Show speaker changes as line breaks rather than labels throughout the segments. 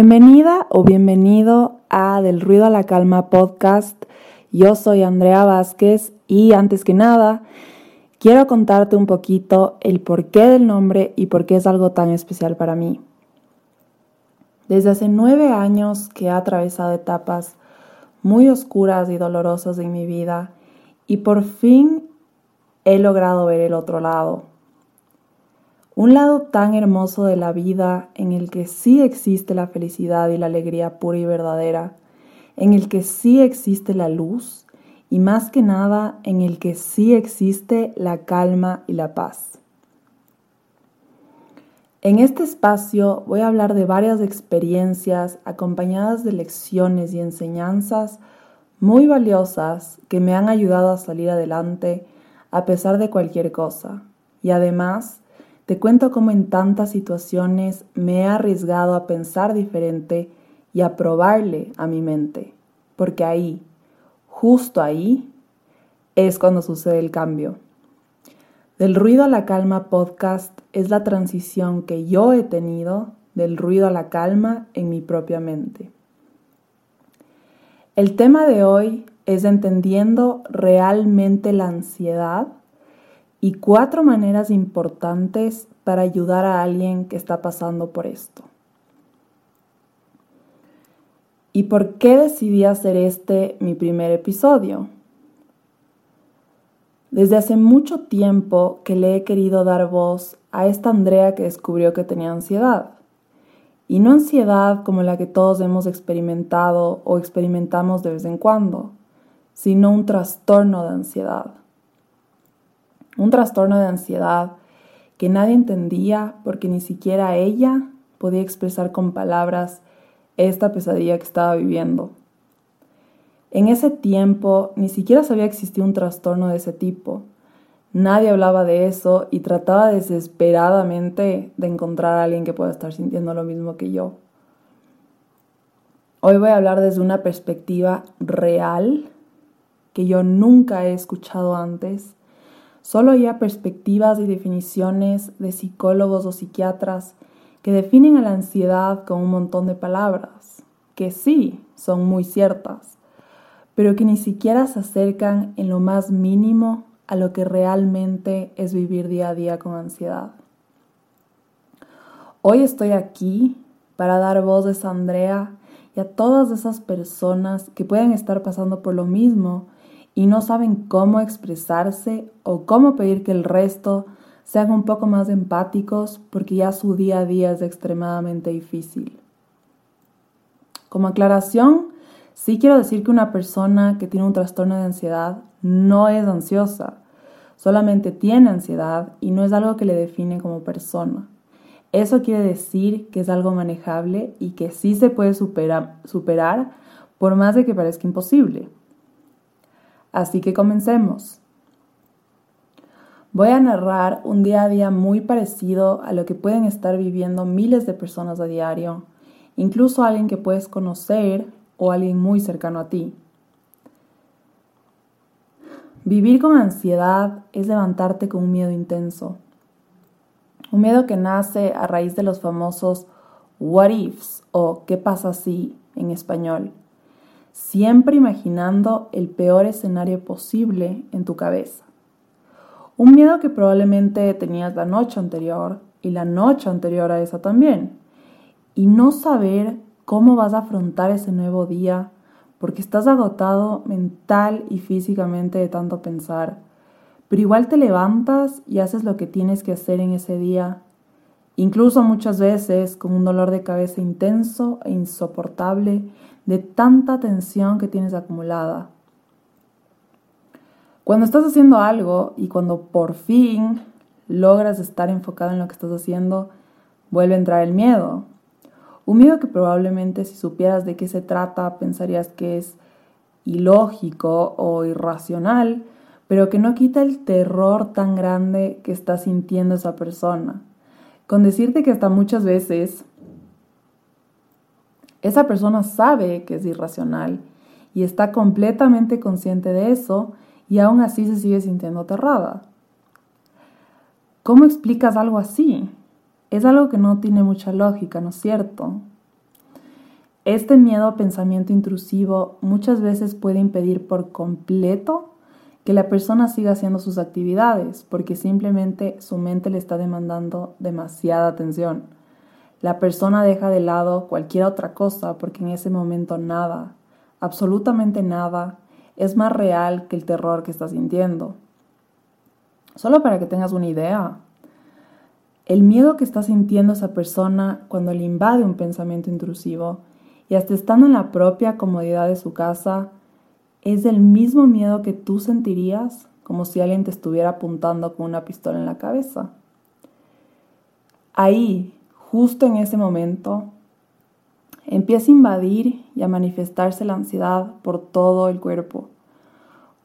Bienvenida o bienvenido a Del Ruido a la Calma podcast. Yo soy Andrea Vázquez y antes que nada quiero contarte un poquito el porqué del nombre y por qué es algo tan especial para mí. Desde hace nueve años que he atravesado etapas muy oscuras y dolorosas en mi vida y por fin he logrado ver el otro lado un lado tan hermoso de la vida en el que sí existe la felicidad y la alegría pura y verdadera, en el que sí existe la luz y más que nada en el que sí existe la calma y la paz. En este espacio voy a hablar de varias experiencias acompañadas de lecciones y enseñanzas muy valiosas que me han ayudado a salir adelante a pesar de cualquier cosa y además te cuento cómo en tantas situaciones me he arriesgado a pensar diferente y a probarle a mi mente, porque ahí, justo ahí, es cuando sucede el cambio. Del ruido a la calma podcast es la transición que yo he tenido del ruido a la calma en mi propia mente. El tema de hoy es entendiendo realmente la ansiedad y cuatro maneras importantes para ayudar a alguien que está pasando por esto. ¿Y por qué decidí hacer este mi primer episodio? Desde hace mucho tiempo que le he querido dar voz a esta Andrea que descubrió que tenía ansiedad. Y no ansiedad como la que todos hemos experimentado o experimentamos de vez en cuando, sino un trastorno de ansiedad un trastorno de ansiedad que nadie entendía porque ni siquiera ella podía expresar con palabras esta pesadilla que estaba viviendo. En ese tiempo ni siquiera sabía que existía un trastorno de ese tipo. Nadie hablaba de eso y trataba desesperadamente de encontrar a alguien que pueda estar sintiendo lo mismo que yo. Hoy voy a hablar desde una perspectiva real que yo nunca he escuchado antes Solo había perspectivas y definiciones de psicólogos o psiquiatras que definen a la ansiedad con un montón de palabras, que sí son muy ciertas, pero que ni siquiera se acercan en lo más mínimo a lo que realmente es vivir día a día con ansiedad. Hoy estoy aquí para dar voz a Andrea y a todas esas personas que pueden estar pasando por lo mismo y no saben cómo expresarse o cómo pedir que el resto sean un poco más empáticos porque ya su día a día es extremadamente difícil. Como aclaración, sí quiero decir que una persona que tiene un trastorno de ansiedad no es ansiosa, solamente tiene ansiedad y no es algo que le define como persona. Eso quiere decir que es algo manejable y que sí se puede superar por más de que parezca imposible. Así que comencemos. Voy a narrar un día a día muy parecido a lo que pueden estar viviendo miles de personas a diario, incluso alguien que puedes conocer o alguien muy cercano a ti. Vivir con ansiedad es levantarte con un miedo intenso, un miedo que nace a raíz de los famosos what ifs o qué pasa si en español siempre imaginando el peor escenario posible en tu cabeza. Un miedo que probablemente tenías la noche anterior y la noche anterior a esa también. Y no saber cómo vas a afrontar ese nuevo día porque estás agotado mental y físicamente de tanto pensar. Pero igual te levantas y haces lo que tienes que hacer en ese día, incluso muchas veces con un dolor de cabeza intenso e insoportable de tanta tensión que tienes acumulada. Cuando estás haciendo algo y cuando por fin logras estar enfocado en lo que estás haciendo, vuelve a entrar el miedo. Un miedo que probablemente si supieras de qué se trata pensarías que es ilógico o irracional, pero que no quita el terror tan grande que está sintiendo esa persona. Con decirte que hasta muchas veces esa persona sabe que es irracional y está completamente consciente de eso y aún así se sigue sintiendo aterrada. ¿Cómo explicas algo así? Es algo que no tiene mucha lógica, ¿no es cierto? Este miedo a pensamiento intrusivo muchas veces puede impedir por completo que la persona siga haciendo sus actividades porque simplemente su mente le está demandando demasiada atención. La persona deja de lado cualquier otra cosa porque en ese momento nada, absolutamente nada, es más real que el terror que está sintiendo. Solo para que tengas una idea, el miedo que está sintiendo esa persona cuando le invade un pensamiento intrusivo y hasta estando en la propia comodidad de su casa, es el mismo miedo que tú sentirías como si alguien te estuviera apuntando con una pistola en la cabeza. Ahí, justo en ese momento, empieza a invadir y a manifestarse la ansiedad por todo el cuerpo.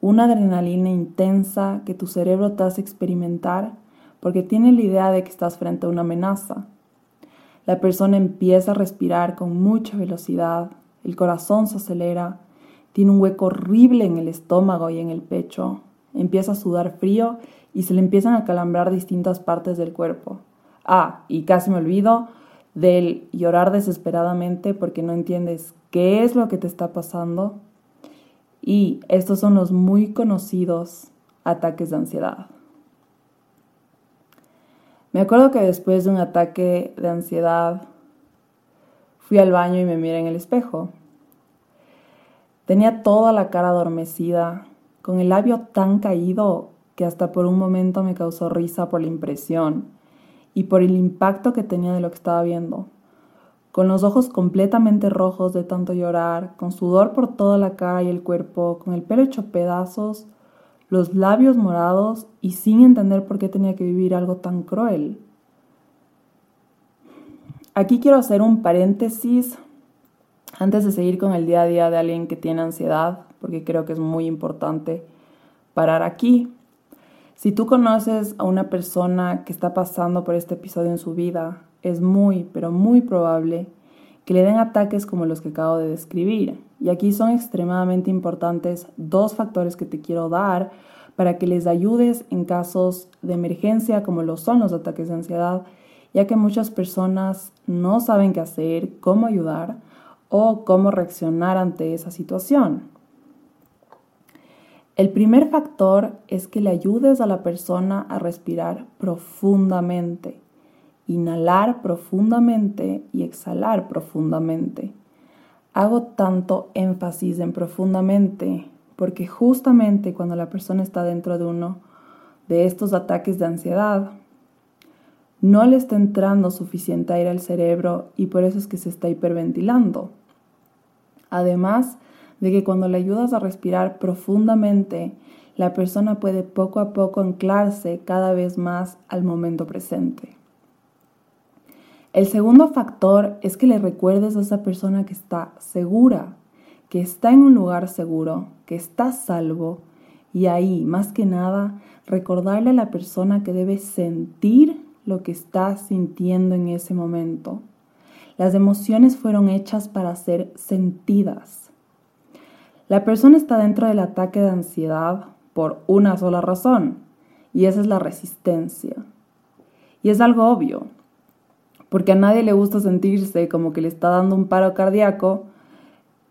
Una adrenalina intensa que tu cerebro te hace experimentar porque tiene la idea de que estás frente a una amenaza. La persona empieza a respirar con mucha velocidad, el corazón se acelera tiene un hueco horrible en el estómago y en el pecho. Empieza a sudar frío y se le empiezan a calambrar distintas partes del cuerpo. Ah, y casi me olvido del llorar desesperadamente porque no entiendes qué es lo que te está pasando. Y estos son los muy conocidos ataques de ansiedad. Me acuerdo que después de un ataque de ansiedad fui al baño y me miré en el espejo Tenía toda la cara adormecida, con el labio tan caído que hasta por un momento me causó risa por la impresión y por el impacto que tenía de lo que estaba viendo. Con los ojos completamente rojos de tanto llorar, con sudor por toda la cara y el cuerpo, con el pelo hecho pedazos, los labios morados y sin entender por qué tenía que vivir algo tan cruel. Aquí quiero hacer un paréntesis antes de seguir con el día a día de alguien que tiene ansiedad, porque creo que es muy importante parar aquí. Si tú conoces a una persona que está pasando por este episodio en su vida, es muy, pero muy probable que le den ataques como los que acabo de describir. Y aquí son extremadamente importantes dos factores que te quiero dar para que les ayudes en casos de emergencia como lo son los ataques de ansiedad, ya que muchas personas no saben qué hacer, cómo ayudar o cómo reaccionar ante esa situación. El primer factor es que le ayudes a la persona a respirar profundamente, inhalar profundamente y exhalar profundamente. Hago tanto énfasis en profundamente porque justamente cuando la persona está dentro de uno de estos ataques de ansiedad, no le está entrando suficiente aire al cerebro y por eso es que se está hiperventilando. Además de que cuando le ayudas a respirar profundamente, la persona puede poco a poco anclarse cada vez más al momento presente. El segundo factor es que le recuerdes a esa persona que está segura, que está en un lugar seguro, que está salvo y ahí, más que nada, recordarle a la persona que debe sentir lo que está sintiendo en ese momento. Las emociones fueron hechas para ser sentidas. La persona está dentro del ataque de ansiedad por una sola razón, y esa es la resistencia. Y es algo obvio, porque a nadie le gusta sentirse como que le está dando un paro cardíaco,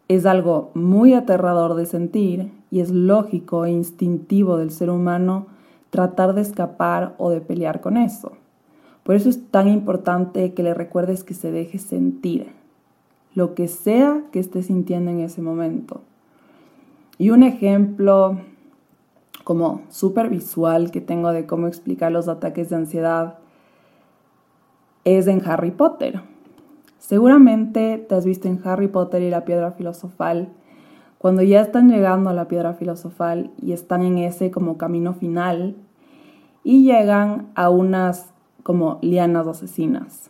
es algo muy aterrador de sentir y es lógico e instintivo del ser humano tratar de escapar o de pelear con eso. Por eso es tan importante que le recuerdes que se deje sentir lo que sea que esté sintiendo en ese momento. Y un ejemplo como súper visual que tengo de cómo explicar los ataques de ansiedad es en Harry Potter. Seguramente te has visto en Harry Potter y la piedra filosofal, cuando ya están llegando a la piedra filosofal y están en ese como camino final y llegan a unas como lianas asesinas.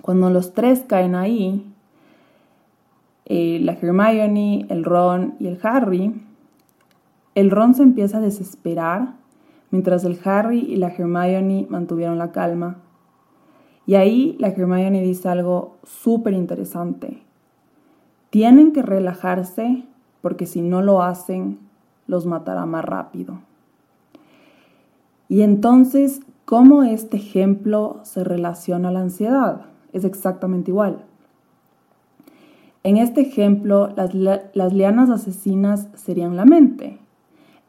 Cuando los tres caen ahí, eh, la Hermione, el Ron y el Harry, el Ron se empieza a desesperar mientras el Harry y la Hermione mantuvieron la calma. Y ahí la Hermione dice algo súper interesante. Tienen que relajarse porque si no lo hacen, los matará más rápido. Y entonces ¿Cómo este ejemplo se relaciona a la ansiedad? Es exactamente igual. En este ejemplo, las, las lianas asesinas serían la mente.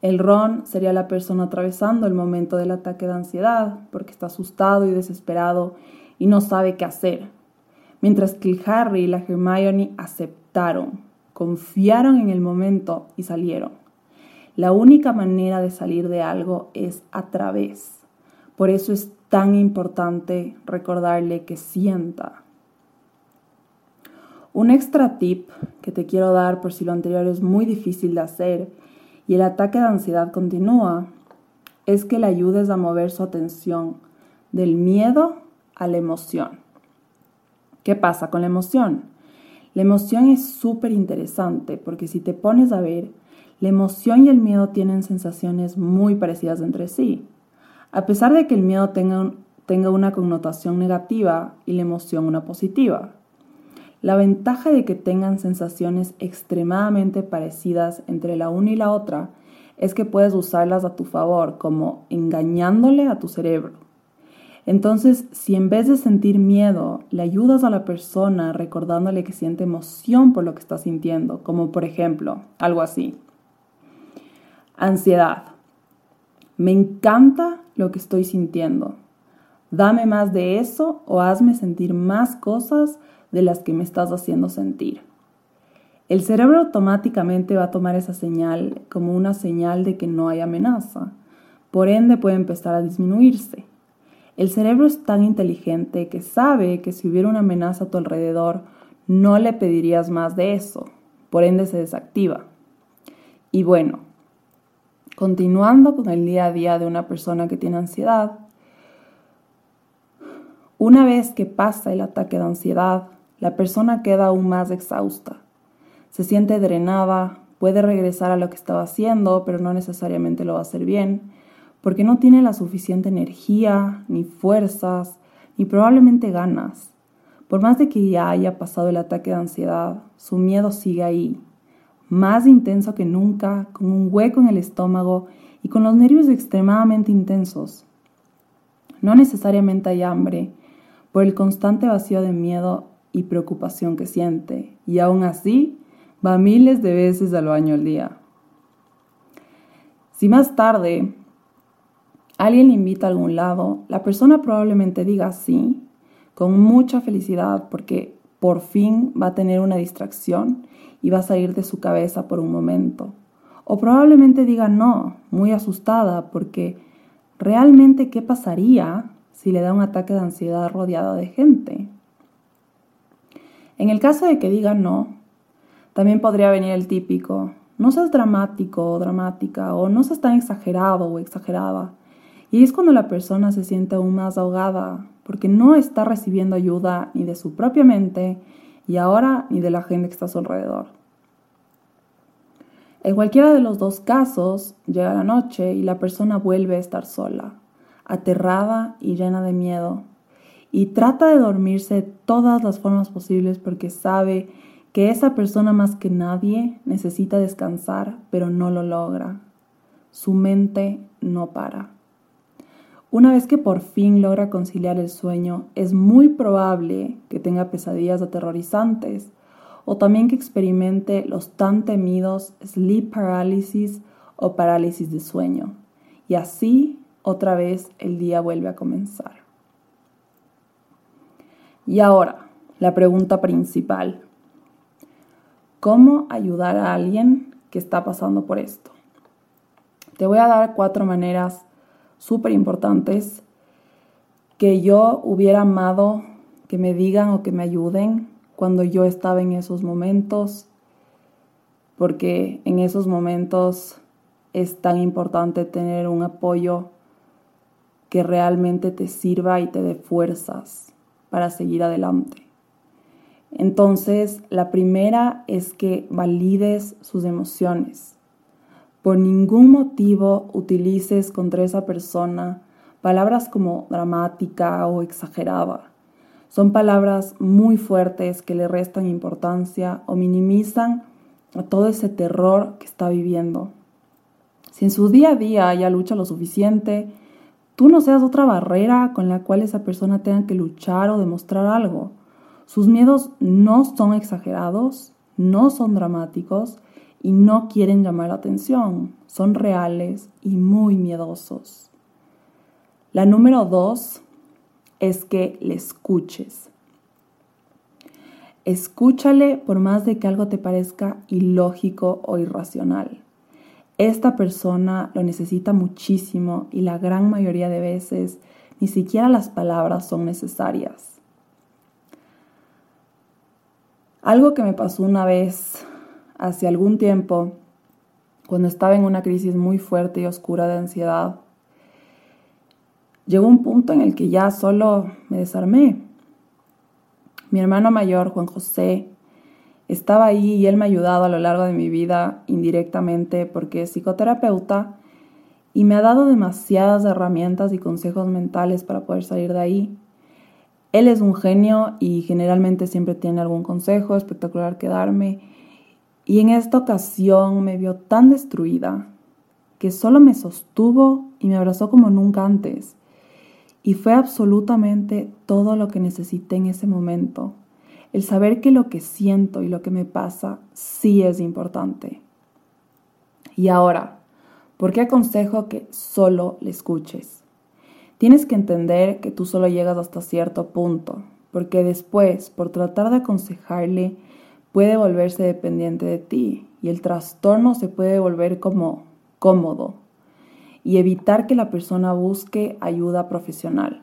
El Ron sería la persona atravesando el momento del ataque de ansiedad porque está asustado y desesperado y no sabe qué hacer. Mientras que el Harry y la Hermione aceptaron, confiaron en el momento y salieron. La única manera de salir de algo es a través. Por eso es tan importante recordarle que sienta. Un extra tip que te quiero dar por si lo anterior es muy difícil de hacer y el ataque de ansiedad continúa, es que le ayudes a mover su atención del miedo a la emoción. ¿Qué pasa con la emoción? La emoción es súper interesante porque si te pones a ver, la emoción y el miedo tienen sensaciones muy parecidas entre sí. A pesar de que el miedo tenga, tenga una connotación negativa y la emoción una positiva. La ventaja de que tengan sensaciones extremadamente parecidas entre la una y la otra es que puedes usarlas a tu favor, como engañándole a tu cerebro. Entonces, si en vez de sentir miedo, le ayudas a la persona recordándole que siente emoción por lo que está sintiendo, como por ejemplo, algo así. Ansiedad. Me encanta lo que estoy sintiendo. Dame más de eso o hazme sentir más cosas de las que me estás haciendo sentir. El cerebro automáticamente va a tomar esa señal como una señal de que no hay amenaza. Por ende puede empezar a disminuirse. El cerebro es tan inteligente que sabe que si hubiera una amenaza a tu alrededor, no le pedirías más de eso. Por ende se desactiva. Y bueno, continuando con el día a día de una persona que tiene ansiedad, una vez que pasa el ataque de ansiedad, la persona queda aún más exhausta. Se siente drenada, puede regresar a lo que estaba haciendo, pero no necesariamente lo va a hacer bien, porque no tiene la suficiente energía, ni fuerzas, ni probablemente ganas. Por más de que ya haya pasado el ataque de ansiedad, su miedo sigue ahí, más intenso que nunca, con un hueco en el estómago y con los nervios extremadamente intensos. No necesariamente hay hambre, por el constante vacío de miedo y preocupación que siente, y aún así va miles de veces al baño al día. Si más tarde alguien le invita a algún lado, la persona probablemente diga sí, con mucha felicidad, porque por fin va a tener una distracción y va a salir de su cabeza por un momento. O probablemente diga no, muy asustada, porque realmente qué pasaría si le da un ataque de ansiedad rodeada de gente. En el caso de que diga no, también podría venir el típico, no seas dramático o dramática, o no seas tan exagerado o exagerada. Y es cuando la persona se siente aún más ahogada, porque no está recibiendo ayuda ni de su propia mente y ahora ni de la gente que está a su alrededor. En cualquiera de los dos casos, llega la noche y la persona vuelve a estar sola, aterrada y llena de miedo, y trata de dormirse de todas las formas posibles porque sabe que esa persona más que nadie necesita descansar, pero no lo logra. Su mente no para. Una vez que por fin logra conciliar el sueño, es muy probable que tenga pesadillas aterrorizantes o también que experimente los tan temidos sleep paralysis o parálisis de sueño. Y así, otra vez, el día vuelve a comenzar. Y ahora, la pregunta principal. ¿Cómo ayudar a alguien que está pasando por esto? Te voy a dar cuatro maneras súper importantes que yo hubiera amado que me digan o que me ayuden cuando yo estaba en esos momentos, porque en esos momentos es tan importante tener un apoyo que realmente te sirva y te dé fuerzas para seguir adelante. Entonces, la primera es que valides sus emociones. Por ningún motivo utilices contra esa persona palabras como dramática o exagerada. Son palabras muy fuertes que le restan importancia o minimizan a todo ese terror que está viviendo. Si en su día a día ya lucha lo suficiente, tú no seas otra barrera con la cual esa persona tenga que luchar o demostrar algo. Sus miedos no son exagerados, no son dramáticos y no quieren llamar la atención. Son reales y muy miedosos. La número dos es que le escuches. Escúchale por más de que algo te parezca ilógico o irracional. Esta persona lo necesita muchísimo y la gran mayoría de veces ni siquiera las palabras son necesarias. Algo que me pasó una vez, hace algún tiempo, cuando estaba en una crisis muy fuerte y oscura de ansiedad, llegó un punto en el que ya solo me desarmé. Mi hermano mayor, Juan José, estaba ahí y él me ha ayudado a lo largo de mi vida indirectamente porque es psicoterapeuta y me ha dado demasiadas herramientas y consejos mentales para poder salir de ahí. Él es un genio y generalmente siempre tiene algún consejo espectacular que darme. Y en esta ocasión me vio tan destruida que solo me sostuvo y me abrazó como nunca antes. Y fue absolutamente todo lo que necesité en ese momento. El saber que lo que siento y lo que me pasa sí es importante. Y ahora, ¿por qué aconsejo que solo le escuches? Tienes que entender que tú solo llegas hasta cierto punto, porque después, por tratar de aconsejarle, puede volverse dependiente de ti y el trastorno se puede volver como cómodo, y evitar que la persona busque ayuda profesional.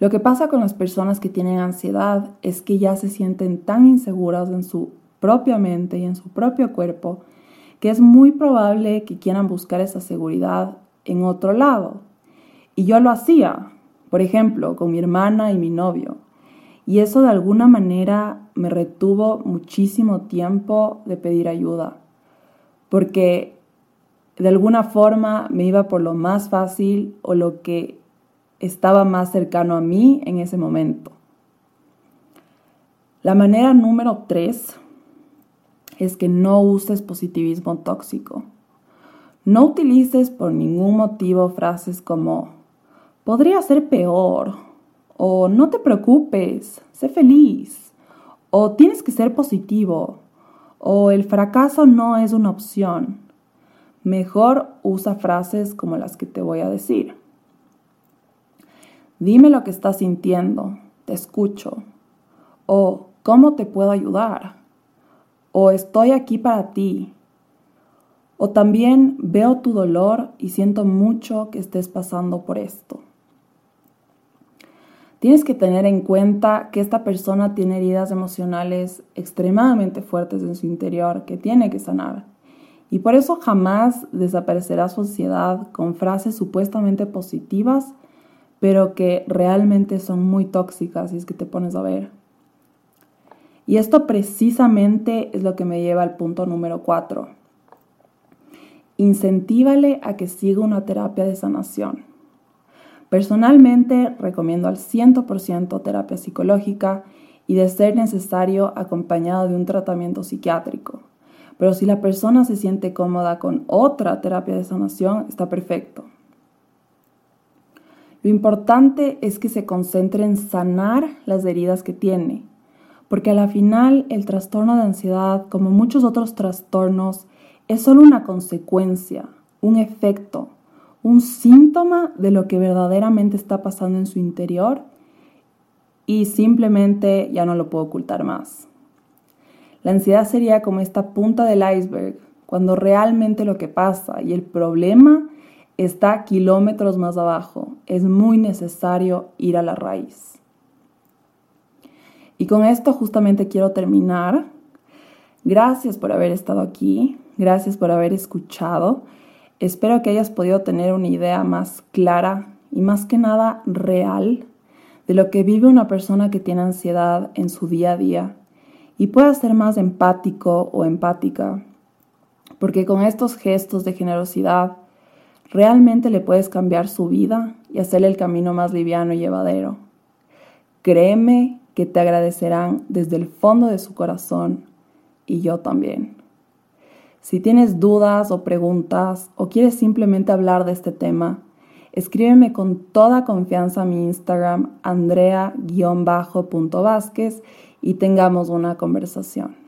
Lo que pasa con las personas que tienen ansiedad es que ya se sienten tan inseguras en su propia mente y en su propio cuerpo que es muy probable que quieran buscar esa seguridad en otro lado. Y yo lo hacía, por ejemplo, con mi hermana y mi novio. Y eso de alguna manera me retuvo muchísimo tiempo de pedir ayuda, porque de alguna forma me iba por lo más fácil o lo que estaba más cercano a mí en ese momento. La manera número tres es que no uses positivismo tóxico. No utilices por ningún motivo frases como podría ser peor o no te preocupes, sé feliz o tienes que ser positivo o el fracaso no es una opción. Mejor usa frases como las que te voy a decir. Dime lo que estás sintiendo, te escucho. O ¿cómo te puedo ayudar? O estoy aquí para ti. O también veo tu dolor y siento mucho que estés pasando por esto. Tienes que tener en cuenta que esta persona tiene heridas emocionales extremadamente fuertes en su interior que tiene que sanar y por eso jamás desaparecerá su ansiedad con frases supuestamente positivas, pero que realmente son muy tóxicas si es que te pones a ver. Y esto precisamente es lo que me lleva al punto número cuatro. Incentívale a que siga una terapia de sanación. Personalmente recomiendo al 100% terapia psicológica y de ser necesario acompañado de un tratamiento psiquiátrico. Pero si la persona se siente cómoda con otra terapia de sanación, está perfecto. Lo importante es que se concentre en sanar las heridas que tiene, porque a la final el trastorno de ansiedad, como muchos otros trastornos, es solo una consecuencia, un efecto, un síntoma de lo que verdaderamente está pasando en su interior y simplemente ya no lo puedo ocultar más. La ansiedad sería como esta punta del iceberg, cuando realmente lo que pasa y el problema está kilómetros más abajo. Es muy necesario ir a la raíz. Y con esto justamente quiero terminar. Gracias por haber estado aquí, gracias por haber escuchado. Espero que hayas podido tener una idea más clara y más que nada real de lo que vive una persona que tiene ansiedad en su día a día y puedas ser más empático o empática, porque con estos gestos de generosidad realmente le puedes cambiar su vida y hacerle el camino más liviano y llevadero. Créeme que te agradecerán desde el fondo de su corazón y yo también. Si tienes dudas o preguntas o quieres simplemente hablar de este tema, Escríbeme con toda confianza a mi Instagram andrea-vázquez y tengamos una conversación.